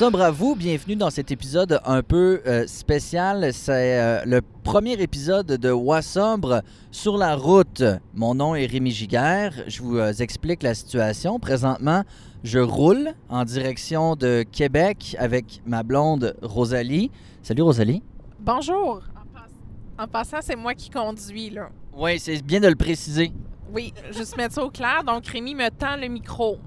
Wassobre à vous, bienvenue dans cet épisode un peu euh, spécial. C'est euh, le premier épisode de Wassobre sur la route. Mon nom est Rémi Giguère. Je vous euh, explique la situation. Présentement, je roule en direction de Québec avec ma blonde Rosalie. Salut Rosalie. Bonjour. En passant, c'est moi qui conduis, là. Oui, c'est bien de le préciser. Oui, juste mettre ça au clair. Donc, Rémi me tend le micro.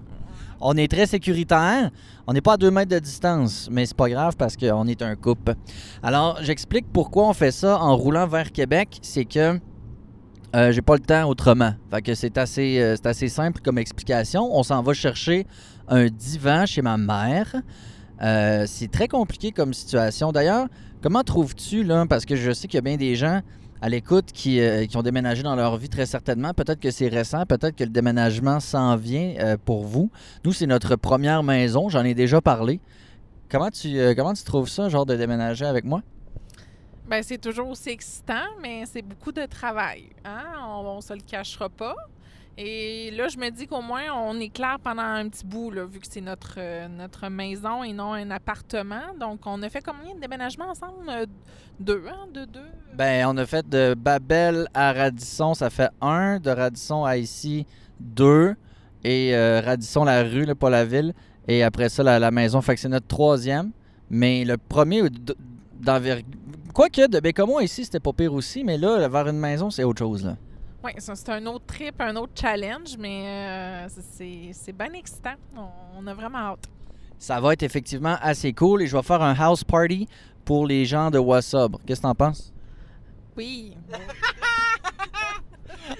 On est très sécuritaire. On n'est pas à deux mètres de distance, mais c'est pas grave parce qu'on est un couple. Alors, j'explique pourquoi on fait ça en roulant vers Québec. C'est que euh, j'ai pas le temps autrement. Fait que c'est assez, euh, c'est assez simple comme explication. On s'en va chercher un divan chez ma mère. Euh, c'est très compliqué comme situation. D'ailleurs, comment trouves-tu, là, parce que je sais qu'il y a bien des gens à l'écoute qui, euh, qui ont déménagé dans leur vie très certainement. Peut-être que c'est récent, peut-être que le déménagement s'en vient euh, pour vous. Nous, c'est notre première maison, j'en ai déjà parlé. Comment tu, euh, comment tu trouves ça, genre de déménager avec moi? Ben, c'est toujours aussi excitant, mais c'est beaucoup de travail. Hein? On, on se le cachera pas. Et là, je me dis qu'au moins, on est clair pendant un petit bout, là, vu que c'est notre, euh, notre maison et non un appartement. Donc, on a fait combien de déménagements ensemble? Euh, Deux, hein? Deux, deux? Ben, on a fait de Babel à Radisson, ça fait un. De Radisson à ici, deux. Et euh, Radisson, la rue, là, pas la ville. Et après ça, la, maison. Fait que c'est notre troisième. Mais le premier d'envergure. Quoique, de Bécamo ici, c'était pas pire aussi. Mais là, vers une maison, c'est autre chose. Là. Oui, c'est un autre trip, un autre challenge, mais euh, c'est bien excitant. On, on a vraiment hâte. Ça va être effectivement assez cool. Et je vais faire un house party pour les gens de Wassobre. Qu'est-ce que t'en penses? Oui.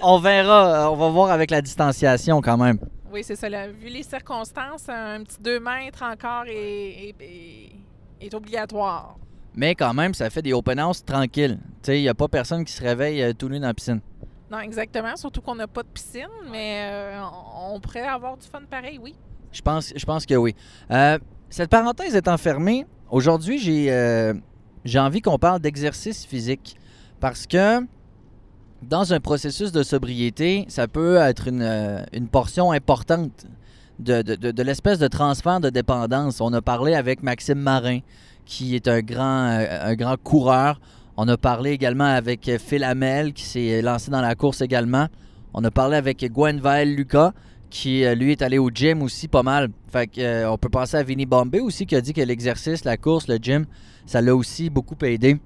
On verra. On va voir avec la distanciation quand même. Oui, c'est ça. là. Vu les circonstances, un petit 2 mètres encore est, est- obligatoire. Mais quand même, ça fait des open house tranquilles. Tu sais, il n'y a pas personne qui se réveille euh, tout nu dans la piscine. Non, exactement. Surtout qu'on n'a pas de piscine, mais euh, on, on pourrait avoir du fun pareil, oui. Je pense, je pense que oui. Euh, cette parenthèse étant fermée, aujourd'hui, j'ai euh, j'ai envie qu'on parle d'exercice physique. Parce que dans un processus de sobriété, ça peut être une, une portion importante de, de- de- de l'espèce de transfert de dépendance. On a parlé avec Maxime Marin, qui est un grand, un grand coureur. On a parlé également avec Phil Hamel, qui s'est lancé dans la course également. On a parlé avec Gwenvael Lucas, qui euh, lui est allé au gym aussi pas mal. Fait que, euh, on peut penser à Vinny Bombay aussi qui a dit que l'exercice, la course, le gym, ça l'a aussi beaucoup aidé.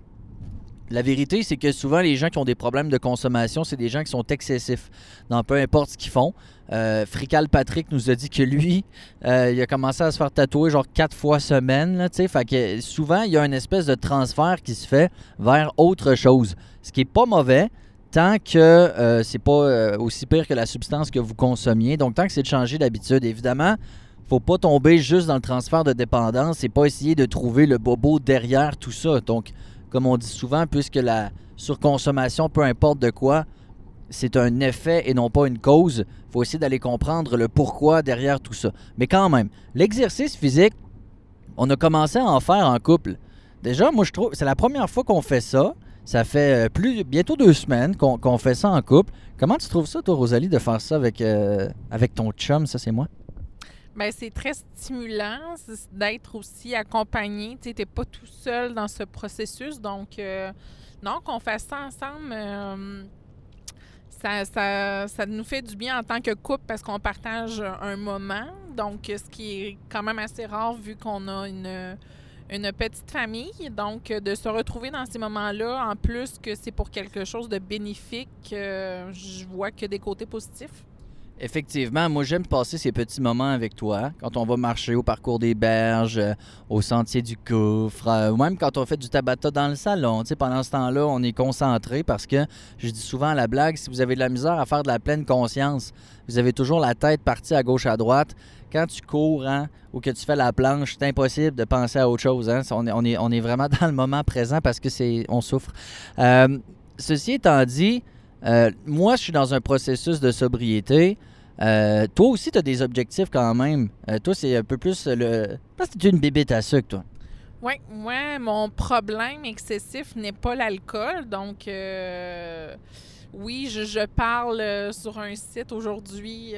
La vérité, c'est que souvent les gens qui ont des problèmes de consommation, c'est des gens qui sont excessifs dans peu importe ce qu'ils font. Euh, Frical Patrick nous a dit que lui, euh, il a commencé à se faire tatouer genre quatre fois semaine. Fait que souvent, il y a une espèce de transfert qui se fait vers autre chose. Ce qui est pas mauvais, tant que euh, c'est pas aussi pire que la substance que vous consommiez. Donc, tant que c'est de changer d'habitude, évidemment, faut pas tomber juste dans le transfert de dépendance et pas essayer de trouver le bobo derrière tout ça. Donc, comme on dit souvent, puisque la surconsommation, peu importe de quoi, c'est un effet et non pas une cause, faut essayer d'aller comprendre le pourquoi derrière tout ça. Mais quand même, l'exercice physique, on a commencé à en faire en couple. Déjà, moi, je trouve, c'est la première fois qu'on fait ça. Ça fait euh, plus bientôt deux semaines qu'on qu'on fait ça en couple. Comment tu trouves ça, toi, Rosalie, de faire ça avec, euh, avec ton chum, ça c'est moi? Ben, c'est très stimulant d'être aussi accompagné. Tu n'es pas tout seul dans ce processus. Donc, euh, non, qu'on fasse ça ensemble, euh, ça, ça, ça nous fait du bien en tant que couple parce qu'on partage un moment. Donc, ce qui est quand même assez rare vu qu'on a une, une petite famille. Donc, de se retrouver dans ces moments-là, en plus que c'est pour quelque chose de bénéfique, euh, je vois que des côtés positifs. Effectivement, moi j'aime passer ces petits moments avec toi, quand on va marcher au parcours des berges, euh, au sentier du Coufre, euh, ou même quand on fait du tabata dans le salon. Tu sais, pendant ce temps-là, on est concentré parce que je dis souvent à la blague, si vous avez de la misère à faire de la pleine conscience, vous avez toujours la tête partie à gauche à droite. Quand tu cours hein, ou que tu fais la planche, c'est impossible de penser à autre chose. hein. On, est, vraiment dans le moment présent parce que c'est on souffre. Euh, ceci étant dit, moi, je suis dans un processus de sobriété. Euh, toi aussi, tu as des objectifs quand même. Euh, toi, c'est un peu plus le. Parce que tu es une bébête à sucre, toi. Oui, moi, mon problème excessif n'est pas l'alcool. Donc, euh, oui, je, je parle sur un site aujourd'hui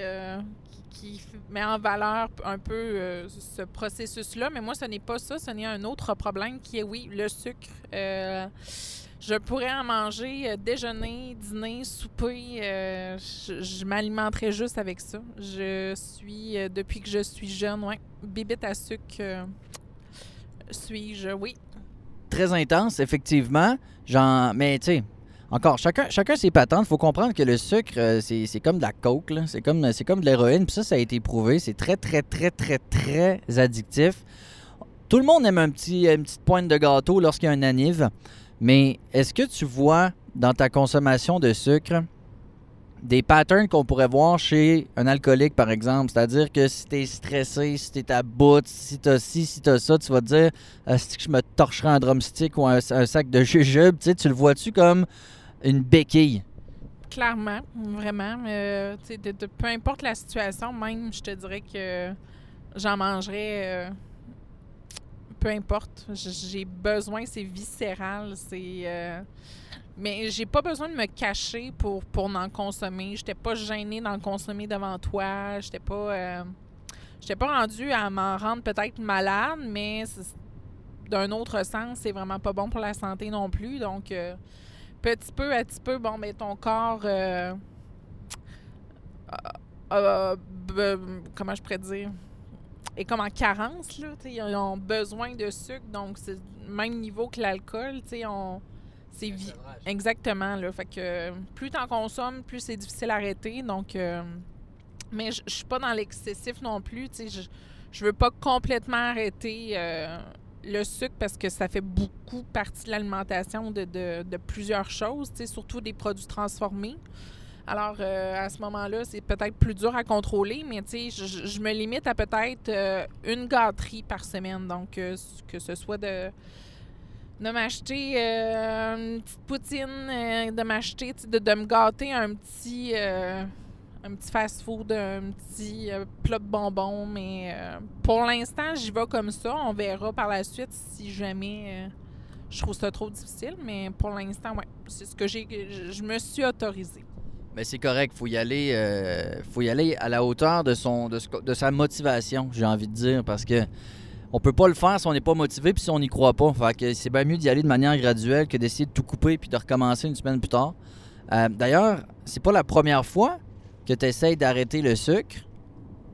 qui met en valeur un peu ce processus-là. Mais moi, ce n'est pas ça. Ce n'est un autre problème qui est, oui, le sucre. Je pourrais en manger euh, déjeuner, dîner, souper. euh, je je m'alimenterais juste avec ça. Je suis, euh, depuis que je suis jeune, ouais, bibite à sucre. suis-je, oui. Très intense, effectivement. Genre, mais tu sais, encore, chacun, chacun ses patentes. Faut comprendre que le sucre, c'est c'est comme de la coke, c'est comme, comme de l'héroïne. Puis ça, ça a été prouvé. C'est très, très, très, très, très addictif. Tout le monde aime un petit, une petite pointe de gâteau lorsqu'il y a un anive. Mais est-ce que tu vois dans ta consommation de sucre des patterns qu'on pourrait voir chez un alcoolique, par exemple? C'est-à-dire que si t'es stressé, si t'es à bout, si t'as ci, si t'as ça, tu vas te dire est-ce que je me torcherais un drumstick ou un, sac de jujube? Tu sais, tu le vois-tu comme une béquille? Clairement, vraiment. Euh, peu importe la situation, même, je te dirais que j'en mangerais. euh, peu importe. J'ai besoin, c'est viscéral. C'est. euh, mais j'ai pas besoin de me cacher pour, pour en consommer. J'étais pas gênée d'en consommer devant toi. J'étais pas. euh, J'étais pas rendue à m'en rendre peut-être malade, mais d'un autre sens, c'est vraiment pas bon pour la santé non plus. Donc, euh, petit peu à petit peu, bon, mais ton corps. comment je pourrais dire? Est comme en carence, là. Ils ont besoin de sucre, donc c'est le même niveau que l'alcool. On, c'est vi- Exactement, là. Fait que plus t'en consommes, plus c'est difficile à arrêter. Donc, euh, mais je suis pas dans l'excessif non plus. Je, je veux pas complètement arrêter euh, le sucre parce que ça fait beaucoup partie de l'alimentation de, de- de plusieurs choses, surtout des produits transformés. Alors, euh, à ce moment-là, c'est peut-être plus dur à contrôler, mais tu sais, je, me limite à peut-être euh, une gâterie par semaine. Donc, euh, que ce soit de de m'acheter une petite poutine, de m'acheter, de, de me gâter un petit, petit fast-food, un petit plat de bonbons. Mais pour l'instant, j'y vais comme ça. On verra par la suite si jamais je trouve ça trop difficile. Mais pour l'instant, ouais, c'est ce que j'ai. Je me suis autorisée. Mais c'est correct, faut y aller, euh, faut y aller à la hauteur de son, de, ce de sa motivation, j'ai envie de dire, parce que on peut pas le faire si on n'est pas motivé puis si on n'y croit pas. Fait que c'est bien mieux d'y aller de manière graduelle que d'essayer de tout couper puis de recommencer une semaine plus tard. Euh, D'ailleurs, c'est pas la première fois que tu essayes d'arrêter le sucre.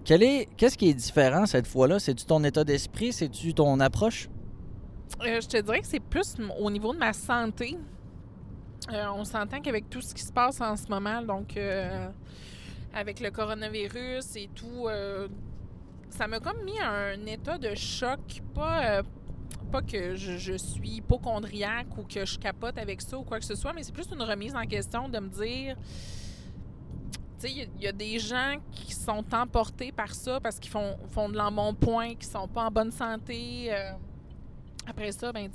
Qu'est-ce qui est différent cette fois-là? C'est-tu ton état d'esprit? C'est-tu ton approche? Euh, je te dirais que c'est plus au niveau de ma santé. Euh, on s'entend qu'avec tout ce qui se passe en ce moment, donc euh, avec le coronavirus et tout, euh, ça m'a comme mis un état de choc. Pas, pas que je, je suis hypochondriaque ou que je capote avec ça ou quoi que ce soit, mais c'est plus une remise en question de me dire. Tu sais, il y a- il y, a des gens qui sont emportés par ça parce qu'ils font, font de l'embonpoint, qui sont pas en bonne santé. Après ça, ben,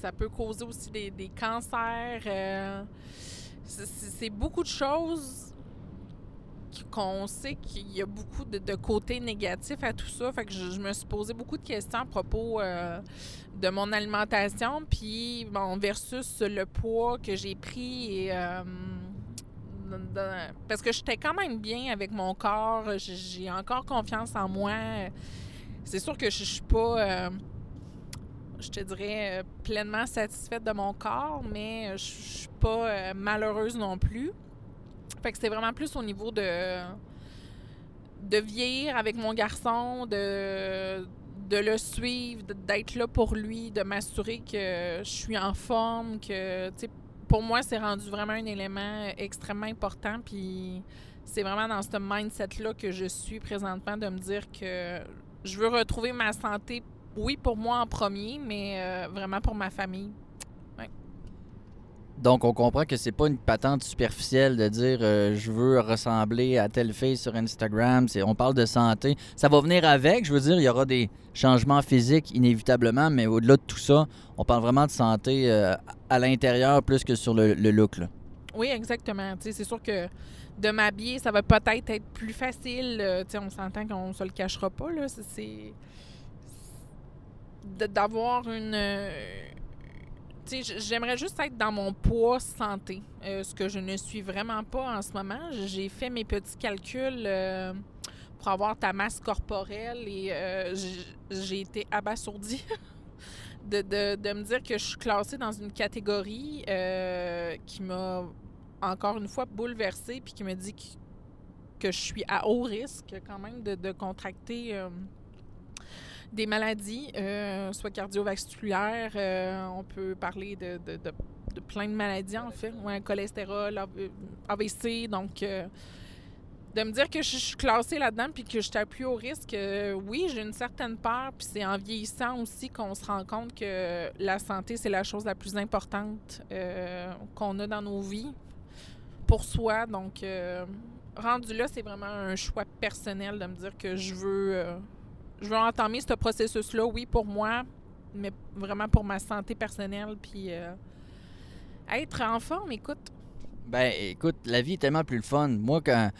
ça peut causer aussi des, des cancers. euh, c'est- beaucoup de choses qu'on sait qu'il y a beaucoup de, de côtés négatifs à tout ça. Fait que je, me suis posé beaucoup de questions à propos euh, de mon alimentation, puis bon, versus le poids que j'ai pris euh, parce que j'étais quand même bien avec mon corps, j'ai- encore confiance en moi. C'est sûr que je, je suis pas. Je te dirais, euh, pleinement satisfaite de mon corps, mais euh, je suis pas euh, malheureuse non plus. Fait c'est vraiment plus au niveau de de vieillir avec mon garçon, de de le suivre, d'être là pour lui, de m'assurer que je suis en forme, que tu sais, pour moi c'est rendu vraiment un élément extrêmement important puis c'est vraiment dans ce mindset là que je suis présentement de me dire que je veux retrouver ma santé oui, pour moi en premier, mais euh, vraiment pour ma famille. Donc, on comprend que c'est pas une patente superficielle de dire euh, je veux ressembler à telle fille sur Instagram. On parle de santé. Ça va venir avec. Je veux dire, il y aura des changements physiques inévitablement, mais au-delà de tout ça, on parle vraiment de santé euh, à l'intérieur plus que sur le, le look. là. Oui, exactement. C'est sûr que de m'habiller, ça va peut-être être plus facile. on s'entend qu'on se le cachera pas. Là. C'est- D'avoir une. euh, j'aimerais juste être dans mon poids santé, euh, ce que je ne suis vraiment pas en ce moment. J'ai fait mes petits calculs euh, pour avoir ta masse corporelle et j'ai été abasourdie de, de, me dire que je suis classée dans une catégorie qui m'a encore une fois bouleversée puis qui me dit que, je suis à haut risque quand même de, de contracter des maladies, soit cardiovasculaires, on peut parler de, de, plein de maladies en fait, ouais, cholestérol, AVC, donc de me dire que je suis classée là-dedans puis que je plus au risque, euh, oui, j'ai une certaine peur. Puis c'est en vieillissant aussi qu'on se rend compte que la santé, c'est la chose la plus importante euh, qu'on a dans nos vies pour soi. Donc, euh, rendu là, c'est vraiment un choix personnel de me dire que je veux, je veux entamer ce processus-là, oui, pour moi, mais vraiment pour ma santé personnelle. Puis être en forme, écoute. Ben, écoute, la vie est tellement plus le fun. Moi, quand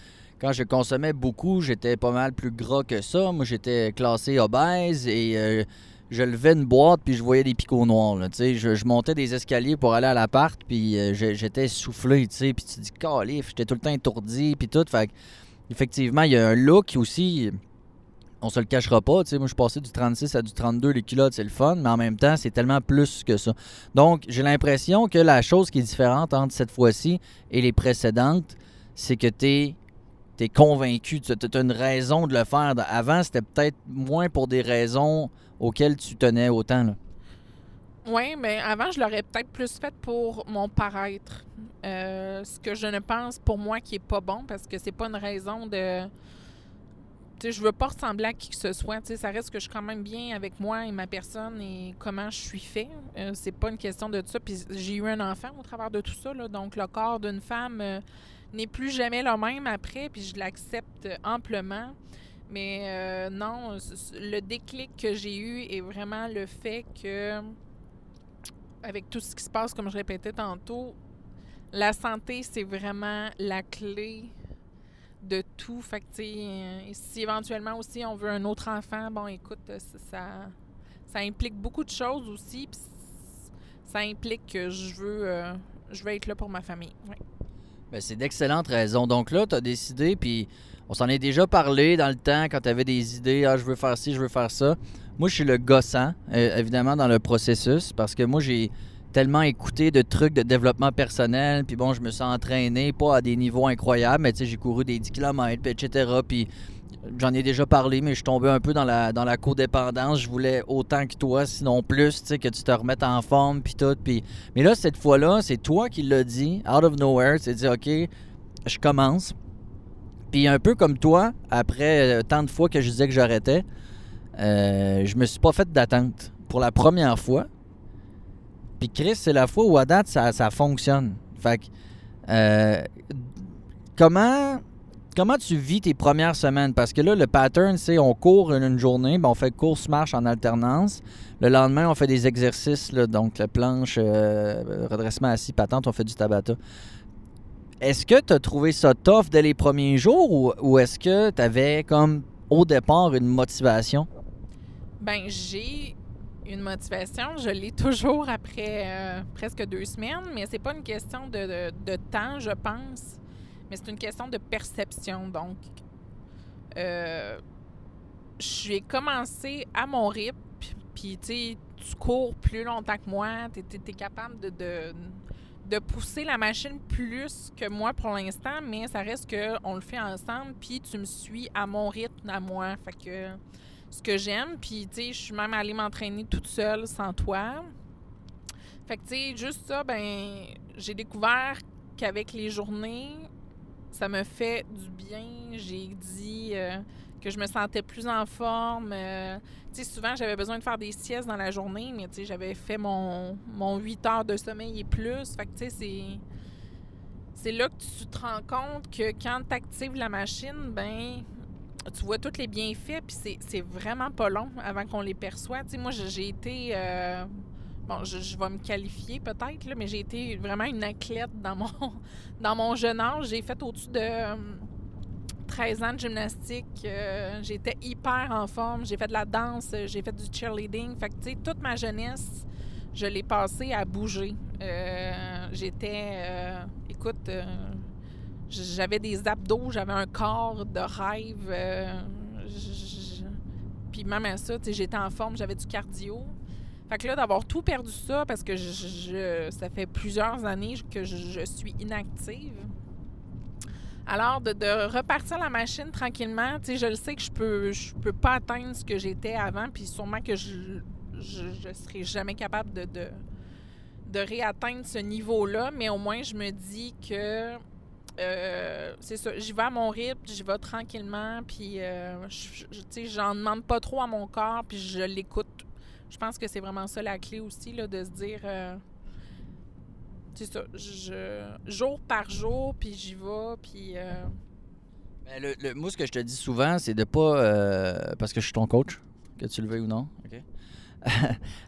quand je consommais beaucoup, j'étais pas mal plus gras que ça. Moi, j'étais classé obèse et euh, je levais une boîte puis je voyais des picots noirs. je, je, montais des escaliers pour aller à l'appart puis euh, j'étais soufflé. Puis tu dis, calif, j'étais tout le temps étourdi puis tout. Fait effectivement, il y a un look aussi. On se le cachera pas, moi je suis passé du 36 à du 32 les culottes, c'est le fun, mais en même temps, c'est tellement plus que ça. Donc, j'ai l'impression que la chose qui est différente entre cette fois-ci et les précédentes, c'est que tu es convaincu, tu as une raison de le faire. Avant, c'était peut-être moins pour des raisons auxquelles tu tenais autant. Oui, mais avant, je l'aurais peut-être plus fait pour mon paraître. Euh, ce que je ne pense pour moi qui est pas bon parce que c'est pas une raison de. Sais, je veux pas ressembler à qui que ce soit. Tu sais, ça reste que je suis quand même bien avec moi et ma personne et comment je suis fait. Euh, c'est pas une question de ça. Puis j'ai eu un enfant au travers de tout ça. Là, donc, le corps d'une femme. Euh, n'est plus jamais le même après, puis je l'accepte amplement. Mais euh, non, le déclic que j'ai eu est vraiment le fait que, avec tout ce qui se passe, comme je répétais tantôt, la santé, c'est vraiment la clé de tout. Fait euh, si éventuellement aussi on veut un autre enfant, bon, écoute, ça, ça implique beaucoup de choses aussi. ça implique que je veux, euh, je être là pour ma famille. Ben, c'est d'excellentes raisons. Donc là, tu as décidé, puis on s'en est déjà parlé dans le temps quand tu avais des idées, ah, je veux faire ci, je veux faire ça. Moi, je suis le gossant, euh, évidemment, dans le processus, parce que moi, j'ai tellement écouté de trucs de développement personnel, puis bon, je me suis entraîné, pas à des niveaux incroyables, mais tu sais, j'ai couru des 10 km, etc., puis j'en ai déjà parlé, mais je suis tombé un peu dans la, dans la codépendance. Je voulais autant que toi, sinon plus, tu sais, que tu te remettes en forme, puis tout. Puis... Mais là, cette fois-là, c'est toi qui l'as dit, out of nowhere. Tu dit, OK, je commence. Puis un peu comme toi, après euh, tant de fois que je disais que j'arrêtais, euh, je me suis pas fait d'attente pour la première fois. Puis Chris, c'est la fois où à date, ça, ça fonctionne. Fait que, euh, comment comment tu vis tes premières semaines? Parce que là, le pattern, c'est on court une, journée, ben on fait course-marche en alternance. Le lendemain, on fait des exercices, donc la planche, euh, redressement assis, patente, on fait du tabata. Est-ce que tu as trouvé ça tough dès les premiers jours ou, est-ce que tu avais comme au départ une motivation? Ben, j'ai une motivation. Je l'ai toujours après euh, presque deux semaines, mais c'est pas une question de, de temps, je pense mais c'est une question de perception. Donc, euh, j'ai commencé à mon rythme, puis tu tu cours plus longtemps que moi, tu es, capable de, de, pousser la machine plus que moi pour l'instant, mais ça reste qu'on le fait ensemble, puis tu me suis à mon rythme, à moi. Fait que ce que j'aime, puis tu sais, je suis même allée m'entraîner toute seule sans toi. Fait que tu sais, juste ça, ben, j'ai découvert qu'avec les journées, ça me fait du bien. J'ai dit euh, que je me sentais plus en forme. Euh, tu sais, souvent, j'avais besoin de faire des siestes dans la journée, mais tu sais, j'avais fait mon, mon 8 heures de sommeil et plus. Fait que, tu sais, c'est... C'est là que tu te rends compte que quand tu actives la machine, ben tu vois tous les bienfaits, puis c'est vraiment pas long avant qu'on les perçoit. Tu sais, moi, j'ai été... Euh, bon, je, vais me qualifier peut-être, mais j'ai été vraiment une athlète dans mon, dans mon jeune âge. J'ai fait au-dessus de 13 euh, ans de gymnastique. Euh, j'étais hyper en forme. J'ai fait de la danse, j'ai fait du cheerleading. Fait que, tu sais, toute ma jeunesse, je l'ai passée à bouger. J'étais, écoute, j'avais des abdos, j'avais un corps de rêve. euh, puis même à ça, j'étais en forme, j'avais du cardio. Fait que là, d'avoir tout perdu ça, parce que je, ça fait plusieurs années que je, suis inactive. Alors, de, de repartir la machine tranquillement, je le sais que je peux, je peux pas atteindre ce que j'étais avant, puis sûrement que je, je serai jamais capable de, de, de réatteindre ce niveau-là, mais au moins, je me dis que euh, c'est ça, j'y vais à mon rythme, j'y vais tranquillement, puis euh, j'en demande pas trop à mon corps, puis je l'écoute. Je pense que c'est vraiment ça la clé aussi, là, de se dire, euh, c'est ça, je, jour par jour, puis j'y vais, puis le, le- moi, ce que je te dis souvent, c'est de pas. parce que je suis ton coach, que tu le veuilles ou non. OK?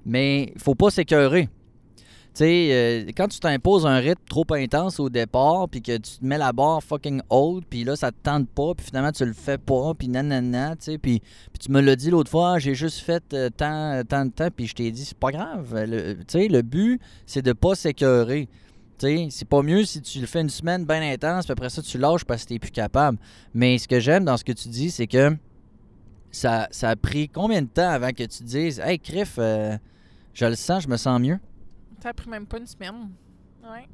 Mais faut pas s'écœurer. Tu sais, euh, quand tu t'imposes un rythme trop intense au départ, puis que tu te mets la barre fucking haute, puis là, ça te tente pas, puis finalement, tu le fais pas, puis nanana, tu sais, puis, tu me l'as dit l'autre fois, j'ai juste fait euh, tant, tant de temps, puis je t'ai dit, c'est pas grave. Tu sais, le but, c'est de pas s'écœurer. C'est pas mieux si tu le fais une semaine bien intense, puis après ça, tu lâches parce que t'es plus capable. Mais ce que j'aime dans ce que tu dis, c'est que ça, ça a pris combien de temps avant que tu te dises Hey, Criff, euh, je le sens, je me sens mieux. Ça a pris même pas une semaine. Ouais.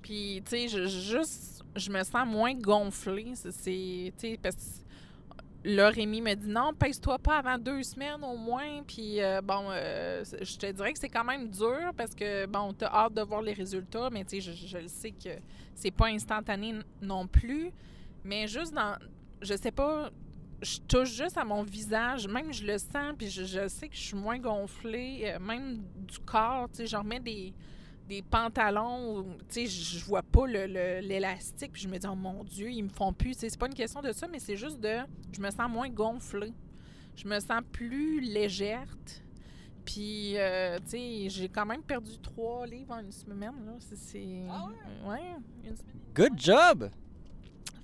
Puis, tu sais, je, juste, je me sens moins gonflée. C'est- tu sais, parce que là, Rémi me dit non, pèse-toi pas avant deux semaines au moins. Puis, euh, bon, euh, je te dirais que c'est quand même dur parce que, bon, t'as hâte de voir les résultats, mais tu sais, je, je le sais que c'est pas instantané non plus. Mais juste dans, je sais pas, je touche juste à mon visage, même je le sens, puis je, je sais que je suis moins gonflée, euh, même du corps, tu sais, je remets des, des pantalons, où, tu sais, je vois pas le- le- l'élastique, puis je me dis, oh mon Dieu, ils me font plus, tu sais, c'est pas une question de ça, mais c'est juste de, je me sens moins gonflée, je me sens plus légère, puis, euh, tu sais, j'ai quand même perdu trois livres en une semaine, là, c'est... Ah ouais, une semaine. Good job!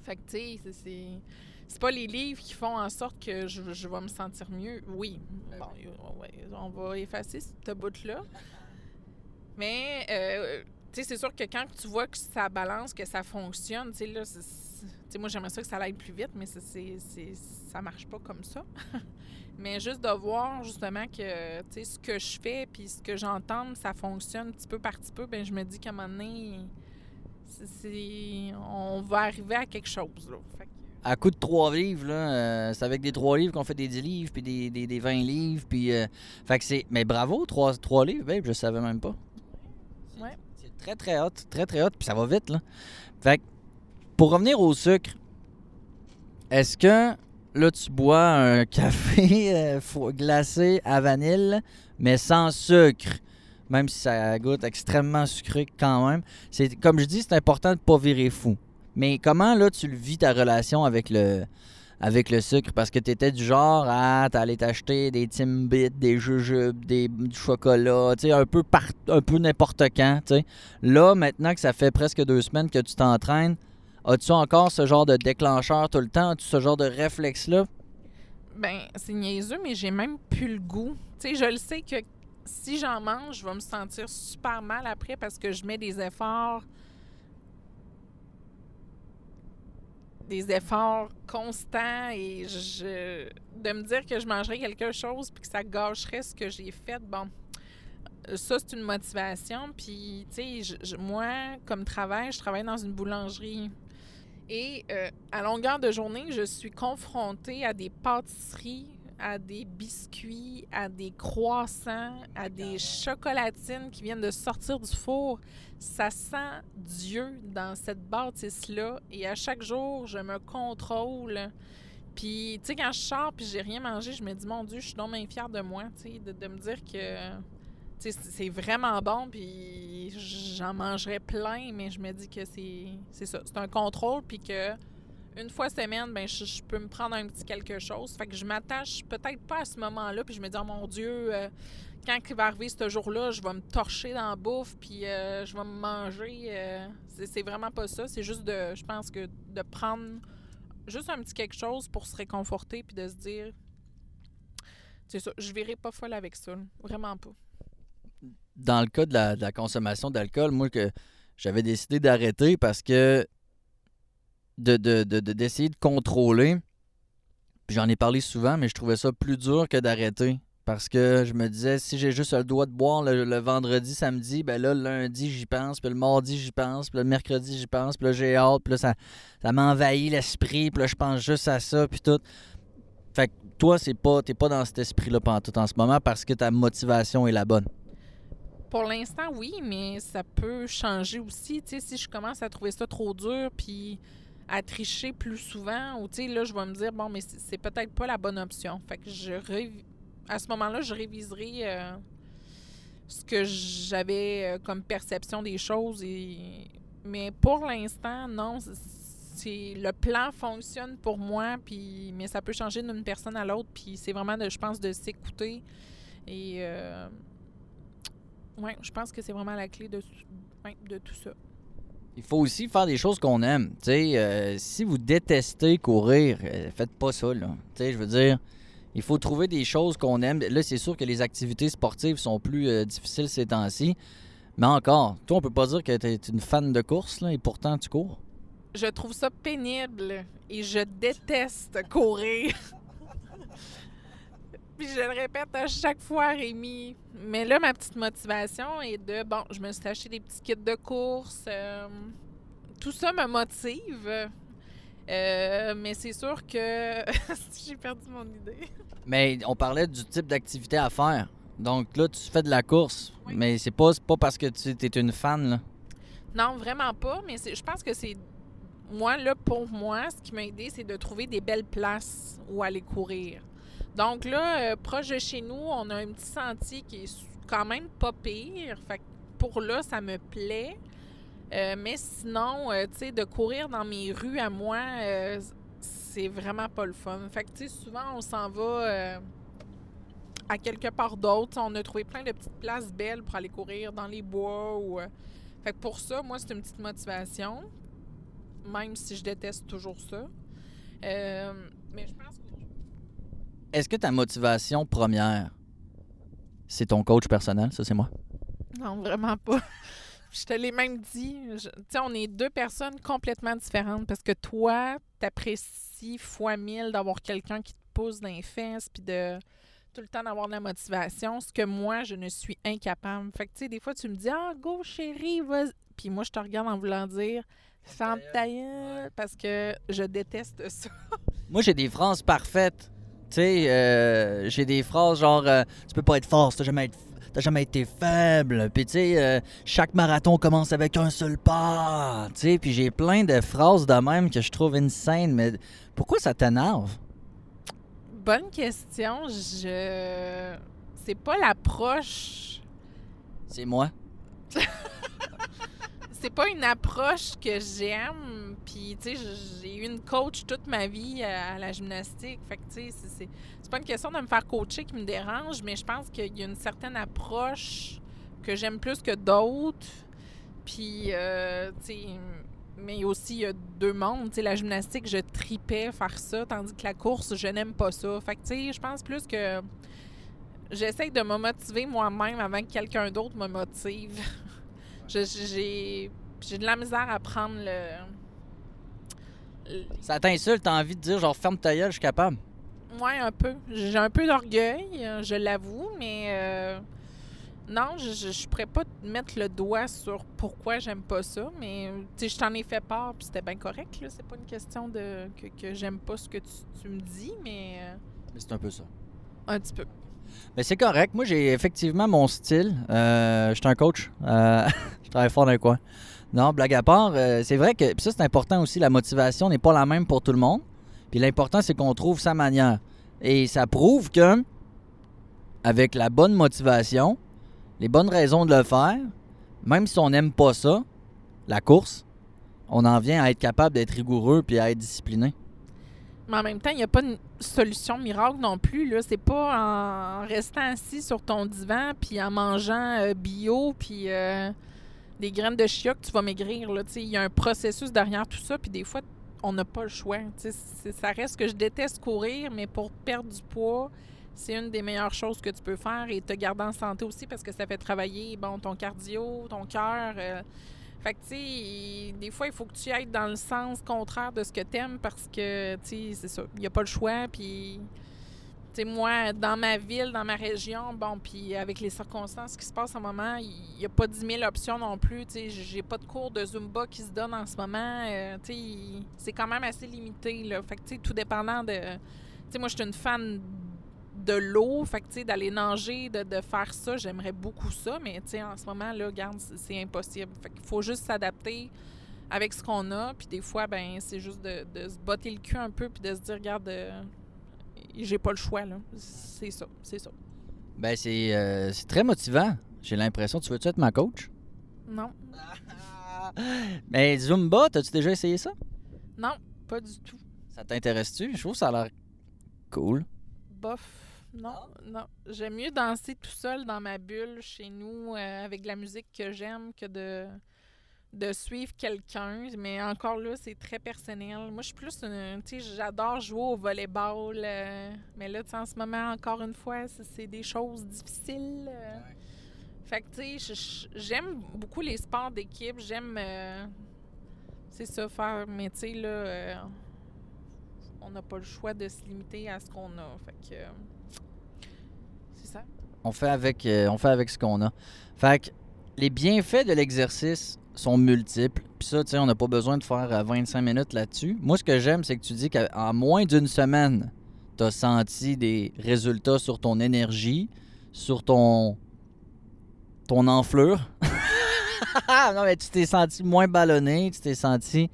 Fait que, tu sais, c'est- c'est. Pas les livres qui font en sorte que je, je vais me sentir mieux. Oui. Bon, ouais, on va effacer ce bout-là. Mais, euh, tu sais, c'est sûr que quand tu vois que ça balance, que ça fonctionne, tu sais, là, c'est- c'est- tu sais, moi, j'aimerais ça que ça aille plus vite, mais c'est, c'est, ça marche pas comme ça. mais juste de voir, justement, que, tu sais, ce que je fais puis ce que j'entends, ça fonctionne petit peu par petit peu, ben je me dis qu'à un moment donné, on va arriver à quelque chose, là. Fait que- À coup de trois livres, là, euh, c'est avec des trois livres qu'on fait des 10 livres, puis des, des, des 20 livres, puis... euh, fait que c'est... Mais bravo, trois, trois livres, babe, je savais même pas. C'est- Ouais. C'est très, très hot, très, très hot, puis ça va vite, là. Fait que, pour revenir au sucre, est-ce que, là, tu bois un café euh, glacé à vanille, mais sans sucre? Même si ça goûte extrêmement sucré quand même? C'est Comme je dis, c'est important de ne pas virer fou. Mais comment là tu vis ta relation avec le avec le sucre? Parce que tu étais du genre à t'aller t'acheter des Timbits, des jujubes, des du chocolat, tu sais un peu par, un peu n'importe quand, tu sais. Là maintenant que ça fait presque deux semaines que tu t'entraînes, as-tu encore ce genre de déclencheur tout le temps, as-tu ce genre de réflexe là Ben, c'est niaiseux, mais j'ai même plus le goût. Tu sais, je le sais que si j'en mange, je vais me sentir super mal après parce que je mets des efforts. Des efforts constants et de me dire que je mangerais quelque chose puis que ça gâcherait ce que j'ai fait, bon, ça c'est une motivation. Puis, tu sais, moi, comme travail, je travaille dans une boulangerie. Et euh, à longueur de journée, je suis confrontée à des pâtisseries, à des biscuits, à des croissants, à des chocolatines qui viennent de sortir du four. Ça sent Dieu dans cette bâtisse-là. Et à chaque jour, je me contrôle. Puis, tu sais, quand je sors puis j'ai rien mangé, je me dis, mon Dieu, je suis donc bien fière de moi, tu sais, de, de me dire que c'est vraiment bon, puis j'en mangerais plein, mais je me dis que c'est c'est ça. C'est un contrôle, puis que une fois semaine, ben je, peux me prendre un petit quelque chose. Fait que je m'attache peut-être pas à ce moment-là, puis je me dis, oh mon Dieu, euh, quand il va arriver ce jour-là, je vais me torcher dans la bouffe, puis euh, je vais me manger. euh, c'est vraiment pas ça. C'est juste de, je pense que de prendre juste un petit quelque chose pour se réconforter, puis de se dire, c'est ça, je verrai pas folle avec ça, vraiment pas. dans le cas de la, de la consommation d'alcool, moi que j'avais décidé d'arrêter parce que de, de- de- de- d'essayer de contrôler. J'en ai parlé souvent, mais je trouvais ça plus dur que d'arrêter. Parce que je me disais, si j'ai juste le droit de boire le, vendredi, samedi, ben là, le lundi, j'y pense, puis le mardi, j'y pense, puis le mercredi, j'y pense, puis là, j'ai hâte, puis là, ça, ça m'envahit l'esprit, puis là, je pense juste à ça, puis tout. Fait que toi, c'est pas, t'es pas dans cet esprit-là tout en ce moment parce que ta motivation est la bonne. Pour l'instant, oui, mais ça peut changer aussi. Tu sais, si je commence à trouver ça trop dur, puis à tricher plus souvent, ou tu sais, là, je vais me dire, bon, mais c'est peut-être pas la bonne option. Fait que je révi- à ce moment-là, je réviserai euh, ce que j'avais euh, comme perception des choses. Mais pour l'instant, non. C'est le plan fonctionne pour moi, puis mais ça peut changer d'une personne à l'autre, puis c'est vraiment, de, je pense, de s'écouter et euh, oui, je pense que c'est vraiment la clé de, ouais, de tout ça. Il faut aussi faire des choses qu'on aime. Euh, si vous détestez courir, euh, faites pas ça, je veux dire, il faut trouver des choses qu'on aime. Là, c'est sûr que les activités sportives sont plus euh, difficiles ces temps-ci. Mais encore, toi, on peut pas dire que tu es une fan de course, là, et pourtant tu cours. Je trouve ça pénible et je déteste courir. Puis je le répète à chaque fois, Rémi. Mais là, ma petite motivation est de, bon, je me suis acheté des petits kits de course. euh, tout ça me motive. Euh, mais c'est sûr que j'ai perdu mon idée. Mais on parlait du type d'activité à faire. Donc là, tu fais de la course. Oui. Mais c'est pas, pas parce que tu es une fan, là. Non, vraiment pas, mais je pense que c'est. Moi, là, pour moi, ce qui m'a aidé, c'est de trouver des belles places où aller courir. Donc là, euh, proche de chez nous, on a un petit sentier qui est quand même pas pire. Fait que pour là, ça me plaît. Euh, mais sinon, euh, tu sais, de courir dans mes rues à moi, c'est vraiment pas le fun. Fait que, tu sais, souvent, on s'en va à quelque part d'autre. On a trouvé plein de petites places belles pour aller courir dans les bois ou. fait que pour ça, moi, c'est une petite motivation, même si je déteste toujours ça. Mais je pense Est-ce que ta motivation première, c'est ton coach personnel? Ça, c'est moi? non, vraiment pas. Je te l'ai même dit. Tu sais, on est deux personnes complètement différentes parce que toi, t'apprécies fois mille d'avoir quelqu'un qui te pousse dans les fesses puis de tout le temps d'avoir de la motivation, ce que moi, je ne suis incapable. Fait que, tu sais, des fois, tu me dis « Ah, go, chérie, vas Puis moi, je te regarde en voulant dire « Ferme ta parce que je déteste ça. Moi, j'ai des phrases parfaites. Tu sais, euh, j'ai des phrases genre euh, Tu peux pas être fort, t'as jamais, être- jamais été faible. Puis, tu sais, euh, chaque marathon commence avec un seul pas. Tu sais, puis j'ai plein de phrases de même que je trouve insane. Mais pourquoi ça t'énerve? Bonne question. Je. C'est pas l'approche. C'est moi. C'est pas une approche que j'aime. Puis, tu sais, j'ai eu une coach toute ma vie à à la gymnastique. Fait que, tu sais, c'est- pas une question de me faire coacher qui me dérange, mais je pense qu'il y a une certaine approche que j'aime plus que d'autres. Puis, euh, tu sais, mais aussi, il y a deux mondes. Tu sais, la gymnastique, je tripais faire ça, tandis que la course, je n'aime pas ça. Fait que, tu sais, je pense plus que j'essaie de me motiver moi-même avant que quelqu'un d'autre me motive. J'ai de la misère à prendre le. Le- Ça t'insulte, t'as envie de dire genre ferme ta gueule, je suis capable. Ouais, un peu. J'ai un peu d'orgueil, euh, je l'avoue, mais euh, non, je, je, je pourrais pas te mettre le doigt sur pourquoi j'aime pas ça, mais tu sais, je t'en ai fait part, puis c'était bien correct, là. C'est pas une question de que, que j'aime pas ce que tu, tu me dis, mais euh, Mais c'est un peu ça. un petit peu. Mais c'est correct. Moi, j'ai effectivement mon style. Euh, je suis un coach. Euh, je travaille fort dans le coin. Non, blague à part, euh, c'est vrai que ça, c'est important aussi. La motivation n'est pas la même pour tout le monde. Puis l'important, c'est qu'on trouve sa manière. Et ça prouve que, avec la bonne motivation, les bonnes raisons de le faire, même si on n'aime pas ça, la course, on en vient à être capable d'être rigoureux puis à être discipliné. Mais en même temps, il n'y a pas une solution miracle non plus. Là. C'est pas en restant assis sur ton divan puis en mangeant euh, bio puis euh, des graines de chia que tu vas maigrir. Il y a un processus derrière tout ça. Puis des fois, on n'a pas le choix. Ça reste que je déteste courir, mais pour perdre du poids, c'est une des meilleures choses que tu peux faire et te garder en santé aussi parce que ça fait travailler bon, ton cardio, ton cœur. euh. Fait que, tu sais, des fois, il faut que tu ailles dans le sens contraire de ce que t'aimes parce que, tu sais, c'est ça. Il n'y a pas le choix. Moi, dans ma ville, dans ma région, bon, puis avec les circonstances qui se passent en ce moment, il n'y a pas 10 000 options non plus. Tu sais, j'ai pas de cours de Zumba qui se donne en ce moment. Euh, tu sais, c'est quand même assez limité, là. Fait que, tu sais, tout dépendant de. Tu sais, moi, je suis une fan de l'eau. Fait que, tu sais, d'aller nager, de, de, faire ça, j'aimerais beaucoup ça. Mais, tu sais, en ce moment, là, regarde, c'est impossible. Fait qu'il faut juste s'adapter avec ce qu'on a. Puis des fois, ben c'est juste de, de, se botter le cul un peu puis de se dire, regarde, euh, j'ai pas le choix, là. C'est ça, c'est ça. Ben, c'est euh, très motivant. J'ai l'impression. Tu veux-tu être ma coach? Non. Mais Zumba, t'as-tu déjà essayé ça? Non, pas du tout. Ça t'intéresse-tu? Je trouve que ça a l'air cool. Bof. Non, non. J'aime mieux danser tout seul dans ma bulle chez nous euh, avec la musique que j'aime que de, de suivre quelqu'un. Mais encore là, c'est très personnel. Moi, je suis plus une. Tu sais, j'adore jouer au volleyball. Euh, mais là, tu sais, en ce moment, encore une fois, c'est des choses difficiles. Euh. Fait que, tu sais, j'aime beaucoup les sports d'équipe. J'aime. c'est ça, faire. Mais, tu sais, là. on n'a pas le choix de se limiter à ce qu'on a. Fait que on fait avec, euh, on fait avec ce qu'on a. Fait que les bienfaits de l'exercice sont multiples. Puis ça, tu sais, on n'a pas besoin de faire 25 euh, minutes là-dessus. Moi, ce que j'aime, c'est que tu dis qu'en moins d'une semaine, tu as senti des résultats sur ton énergie, sur ton ton enflure. non, mais tu t'es senti moins ballonné, tu t'es senti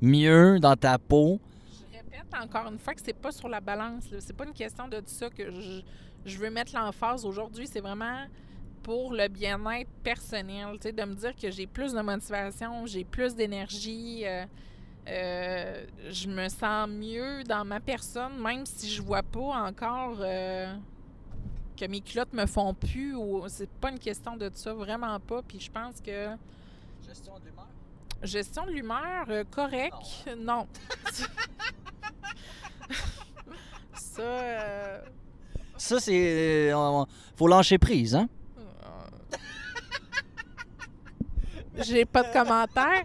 mieux dans ta peau. Je répète encore une fois que c'est pas sur la balance. C'est pas une question de ça que je je veux mettre l'emphase aujourd'hui, c'est vraiment pour le bien-être personnel, de me dire que j'ai plus de motivation, j'ai plus d'énergie, euh, euh, je me sens mieux dans ma personne, même si je vois pas encore euh, que mes culottes me font plus ou c'est pas une question de ça, vraiment pas. Puis je pense que. Gestion de l'humeur? Gestion de l'humeur, correct. Non. ça. Ça, c'est. Euh, faut lâcher prise, hein? J'ai pas de commentaire.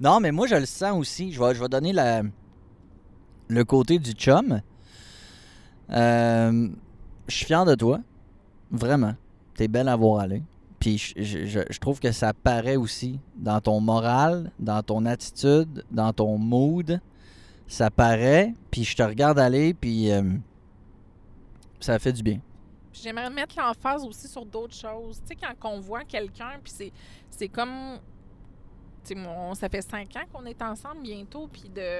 Non, mais moi, je le sens aussi. Je vais, je vais donner la, le côté du chum. Euh, je suis fier de toi. Vraiment. T'es belle à voir aller. Puis je, trouve que ça paraît aussi dans ton moral, dans ton attitude, dans ton mood. Ça paraît. Puis je te regarde aller, puis. Euh, ça fait du bien. J'aimerais mettre l'emphase aussi sur d'autres choses. Tu sais, quand on voit quelqu'un, puis c'est comme. Tu sais, ça fait cinq ans qu'on est ensemble bientôt, puis de.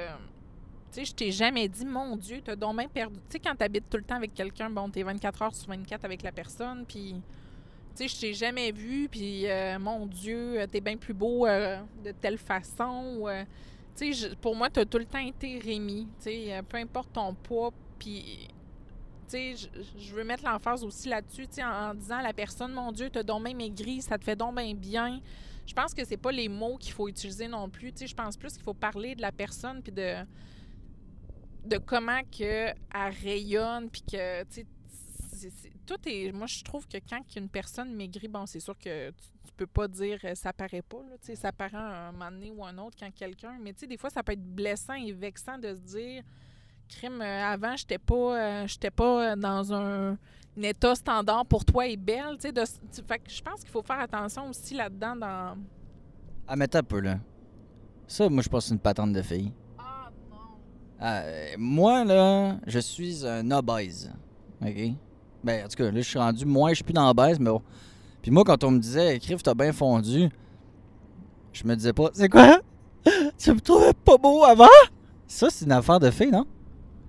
Tu sais, je t'ai jamais dit, mon Dieu, t'as donc bien perdu. Tu sais, quand t'habites tout le temps avec quelqu'un, bon, t'es 24 heures sur 24 avec la personne, puis. Tu sais, je t'ai jamais vu, puis euh, mon Dieu, t'es bien plus beau euh, de telle façon. Euh, tu sais, pour moi, t'as tout le temps été Rémi. Tu sais, peu importe ton poids, puis je veux mettre l'emphase aussi là-dessus, en, en, disant la personne, mon Dieu, t'as donc bien maigri, ça te fait donc bien bien. Je pense que c'est pas les mots qu'il faut utiliser non plus. Je pense plus qu'il faut parler de la personne puis de de comment que elle rayonne puis que tout est moi je trouve que quand une personne maigrit bon c'est sûr que tu, peux pas dire euh, ça paraît pas là, ça paraît un moment donné ou un autre quand quelqu'un mais des fois ça peut être blessant et vexant de se dire crime, euh, avant, j'étais pas, euh, j'étais pas euh, dans un, état standard pour toi et belle. Tu sais, fait que je pense qu'il faut faire attention aussi là-dedans. Dans... Ah, mais t'as peu, là. Ça, moi, je pense que c'est une patente de fille. Ah, non. moi, là, je suis un obèse. OK? Ben, en tout cas, là, je suis rendu. Moi, je suis plus dans l'obèse, mais bon. Puis moi, quand on me disait, Criff, t'as bien fondu, je me disais pas, c'est quoi? tu me trouvais pas beau avant? Ça, c'est une affaire de fille, non?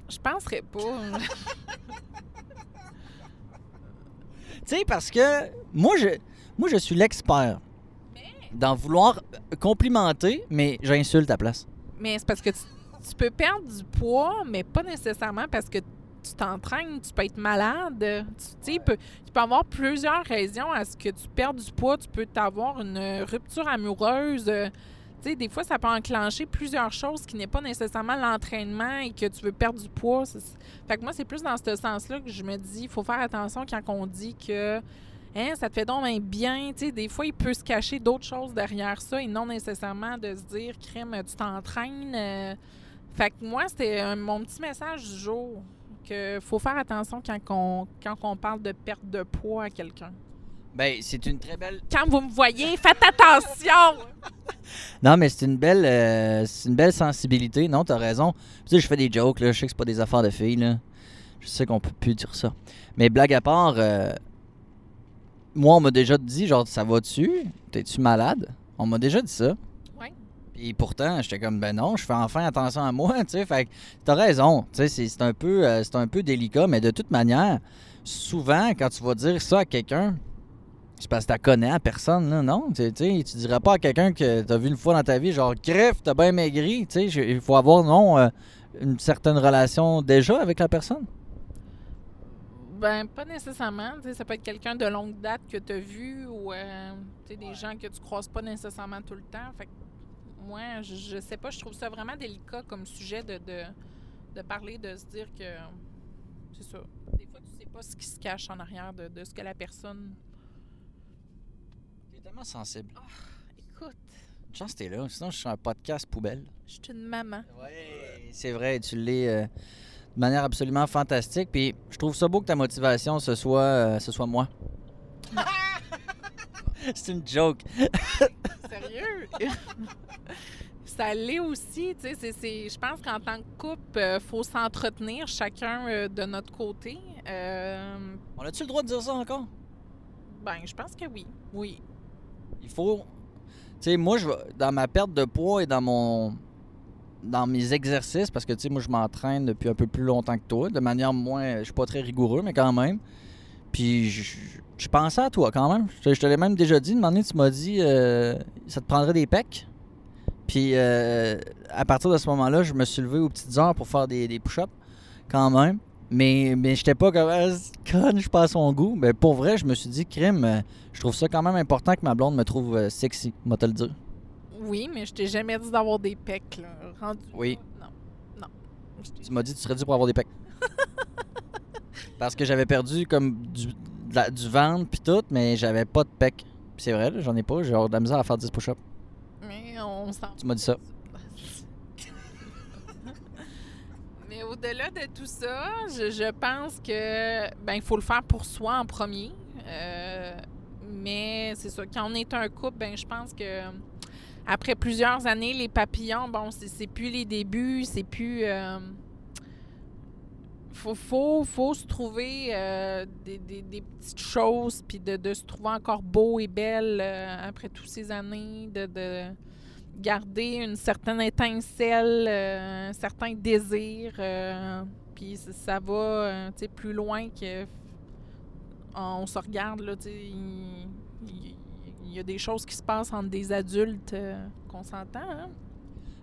Je penserais pas. tu sais, parce que moi, je, moi, je suis l'expert dans vouloir complimenter, mais j'insulte à place. Mais c'est parce que tu, peux perdre du poids, mais pas nécessairement parce que tu t'entraînes, tu peux être malade. Tu peut, il peut avoir plusieurs raisons à ce que tu perdes du poids. Tu peux avoir une rupture amoureuse des fois, ça peut enclencher plusieurs choses qui n'est pas nécessairement l'entraînement et que tu veux perdre du poids. Fait que moi, c'est plus dans ce sens-là que je me dis, il faut faire attention quand on dit que hein, ça te fait donc bien. Des fois, il peut se cacher d'autres choses derrière ça et non nécessairement de se dire, crème, tu t'entraînes. euh. Fait que moi, c'était euh, mon petit message du jour que faut faire attention quand on, quand on parle de perte de poids à quelqu'un. Ben, c'est une très belle. Quand vous me voyez, faites attention! Non, mais c'est une belle euh, c'est une belle sensibilité. Non, t'as raison. Tu sais, je fais des jokes, là. Je sais que c'est pas des affaires de filles, là. Je sais qu'on peut plus dire ça. Mais blague à part, euh, moi, on m'a déjà dit, genre, ça va-tu? T'es-tu malade? On m'a déjà dit ça. Ouais. Et pourtant, j'étais comme, ben non, je fais enfin attention à moi, tu sais. Fait que t'as raison. Tu sais, c'est- un, peu, euh, c'est un peu délicat, mais de toute manière, souvent, quand tu vas dire ça à quelqu'un, c'est parce que tu connais à personne, là, non? Tu tu dirais pas à quelqu'un que t'as vu une fois dans ta vie, genre, crève, t'as bien maigri, tu il faut avoir, non, euh, une certaine relation déjà avec la personne? Ben, pas nécessairement. Tu ça peut être quelqu'un de longue date que tu as vu ou euh, tu des gens que tu croises pas nécessairement tout le temps. Fait que moi, je, je sais pas, je trouve ça vraiment délicat comme sujet de, de, de parler, de se dire que c'est ça. Des fois, tu sais pas ce qui se cache en arrière de, de ce que la personne. Tellement sensible. Écoute, Une chance que t'es là, sinon je suis un podcast poubelle. je suis une maman. Ouais, c'est vrai, tu l'es euh, de manière absolument fantastique. Puis je trouve ça beau que ta motivation, ce soit, euh, ce soit moi. c'est une joke. Sérieux? ça l'est aussi, tu sais. Je pense qu'en tant que couple, il faut s'entretenir chacun euh, de notre côté. Euh, On a-tu le droit de dire ça encore? ben, je pense que oui. Oui. Il faut. Tu sais, moi, je dans ma perte de poids et dans mon. Dans mes exercices, parce que, tu sais, moi, je m'entraîne depuis un peu plus longtemps que toi, de manière moins. Je suis pas très rigoureux, mais quand même. Puis, je, je- pensais à toi quand même. Je, te- je te l'ai même déjà dit. Une moment donné, tu m'as dit, euh, ça te prendrait des pecs. Puis, euh, à partir de ce moment-là, je me suis levé aux petites heures pour faire des, des push-ups, quand même. Mais, mais j'étais pas comme, ah, conne, je passe son goût. Mais pour vrai, je me suis dit, crime, euh, je trouve ça quand même important que ma blonde me trouve euh, sexy, moi te le dire. Oui, mais je t'ai jamais dit d'avoir des pecs, là. Rendu Oui. Non. Non. Tu m'as dit que tu serais dû pour avoir des pecs. Parce que j'avais perdu comme du, la- du ventre puis tout, mais j'avais pas de pecs. C'est vrai, là, j'en ai pas, j'ai de la misère à faire 10 push-ups. Mais on s'en Tu m'as dit ça. Mais au-delà de tout ça, je, je pense que ben il faut le faire pour soi en premier. Euh, mais c'est ça, quand on est un couple, ben je pense que après plusieurs années, les papillons, bon, c'est plus les débuts, c'est plus. euh, faut, faut, faut se trouver euh, des, des- des petites choses, puis de, de se trouver encore beau et belle euh, après toutes ces années, de, de garder une certaine étincelle, euh, un certain désir, euh, puis ça, va euh, plus loin que on se regarde là, il, y a des choses qui se passent entre des adultes qu'on s'entend. Hein?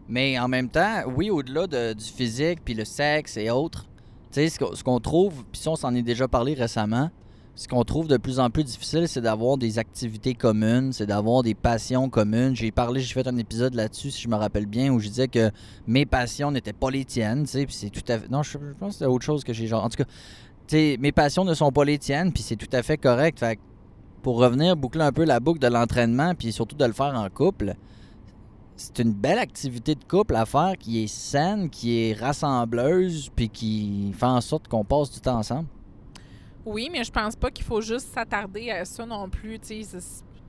Mais en même temps, oui, au-delà de- du physique, puis le sexe et autres, ce qu'on- trouve, puis ça, on s'en est déjà parlé récemment, ce qu'on trouve de plus en plus difficile, c'est d'avoir des activités communes, c'est d'avoir des passions communes. J'ai parlé, j'ai fait un épisode là-dessus, si je me rappelle bien, où je disais que mes passions n'étaient pas les tiennes, tu sais, puis c'est tout à fait... Non, je, pense que c'est autre chose que j'ai genre... En tout cas, tu sais, mes passions ne sont pas les tiennes, puis c'est tout à fait correct. Pour revenir, boucler un peu la boucle de l'entraînement, puis surtout de le faire en couple, c'est une belle activité de couple à faire qui est saine, qui est rassembleuse, puis qui fait en sorte qu'on passe du temps ensemble. Oui, mais je pense pas qu'il faut juste s'attarder à ça non plus.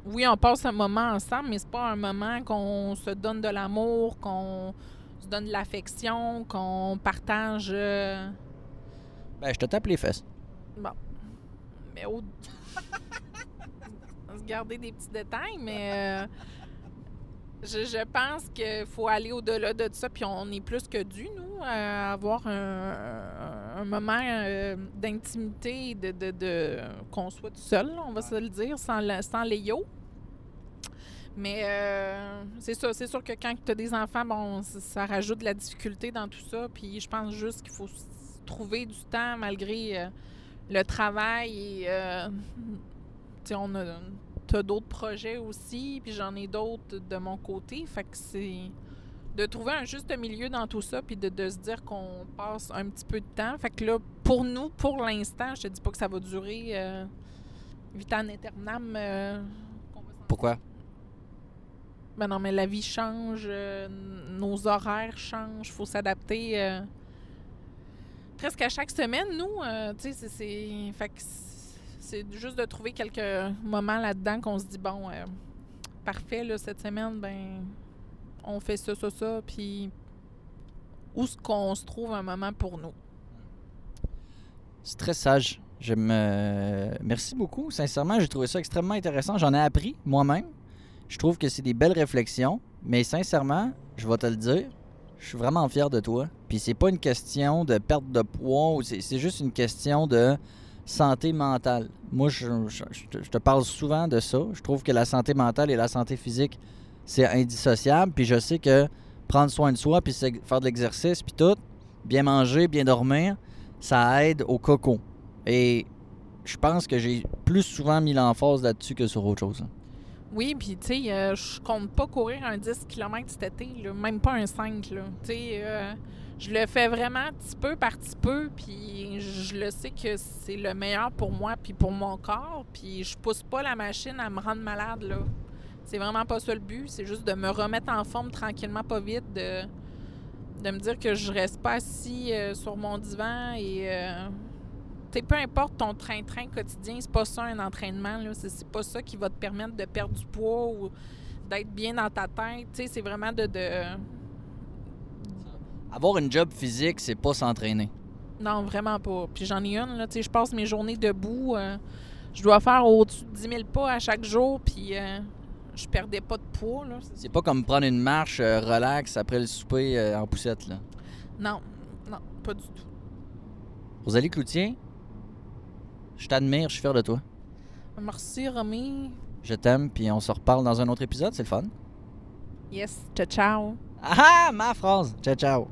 Oui, on passe un moment ensemble, mais c'est pas un moment qu'on se donne de l'amour, qu'on se donne de l'affection, qu'on partage. euh, Ben, je te tape les fesses. mais au... on se garder des petits détails, mais euh, je, je pense qu'il faut aller au-delà de ça, puis on est plus que dû, nous, à avoir un, moment euh, d'intimité, et de, de, de- qu'on soit tout seul, on va se le dire, sans, la- sans les yo. Mais euh, c'est ça, c'est sûr que quand tu as des enfants, bon, ça, rajoute de la difficulté dans tout ça. Puis je pense juste qu'il faut trouver du temps malgré euh, le travail et euh, on a t'as d'autres projets aussi, puis j'en ai d'autres de mon côté. Fait que c'est de trouver un juste milieu dans tout ça, puis de, de se dire qu'on passe un petit peu de temps. Fait que là, pour nous, pour l'instant, je te dis pas que ça va durer euh, vitam aeternam. euh, Pourquoi? Ben non, mais la vie change, euh, nos horaires changent, faut s'adapter. euh, presque à chaque semaine, nous, euh, tu sais, c'est. Fait que c'est- juste de trouver quelques moments là-dedans qu'on se dit, bon, euh, parfait, là, cette semaine, ben, on fait ça, ça, ça, puis où est-ce qu'on se trouve un moment pour nous? C'est très sage. Je me... Merci beaucoup. Sincèrement, j'ai trouvé ça extrêmement intéressant. J'en ai appris moi-même. Je trouve que c'est des belles réflexions. Mais sincèrement, je vais te le dire, je suis vraiment fier de toi. Puis c'est pas une question de perte de poids, c'est juste une question de santé mentale. Moi, je, je- te- parle souvent de ça. Je trouve que la santé mentale et la santé physique, c'est indissociable. Puis je sais que prendre soin de soi, puis faire de l'exercice, puis tout, bien manger, bien dormir, ça aide au coco. Et je pense que j'ai plus souvent mis l'emphase là-dessus que sur autre chose. Oui, puis tu sais, euh, je compte pas courir un 10 km cet été, même pas un 5. Là. Tu sais, euh, je le fais vraiment petit peu par petit peu, puis je le sais que c'est le meilleur pour moi puis pour mon corps, puis je pousse pas la machine à me rendre malade. là. C'est vraiment pas ça le but, c'est juste de me remettre en forme tranquillement, pas vite, de, de me dire que je reste pas assis euh, sur mon divan et. euh, peu importe ton train-train quotidien, c'est pas ça un entraînement. là. C'est pas ça qui va te permettre de perdre du poids ou d'être bien dans ta tête. Tu sais, c'est vraiment de, de- Avoir une job physique, c'est pas s'entraîner. Non, vraiment pas. Puis j'en ai une, là. Tu sais, je passe mes journées debout. euh, je dois faire au-dessus de 10 000 pas à chaque jour, puis euh, je perdais pas de poids, là. C'est pas comme prendre une marche euh, relax après le souper euh, en poussette. Là. Non, non, pas du tout. Rosalie Cloutier, je t'admire, je suis fier de toi. Merci, Romy. Je t'aime, puis on se reparle dans un autre épisode, c'est le fun. Yes, ciao, ciao. Ah, ah, ma phrase. Ciao, ciao.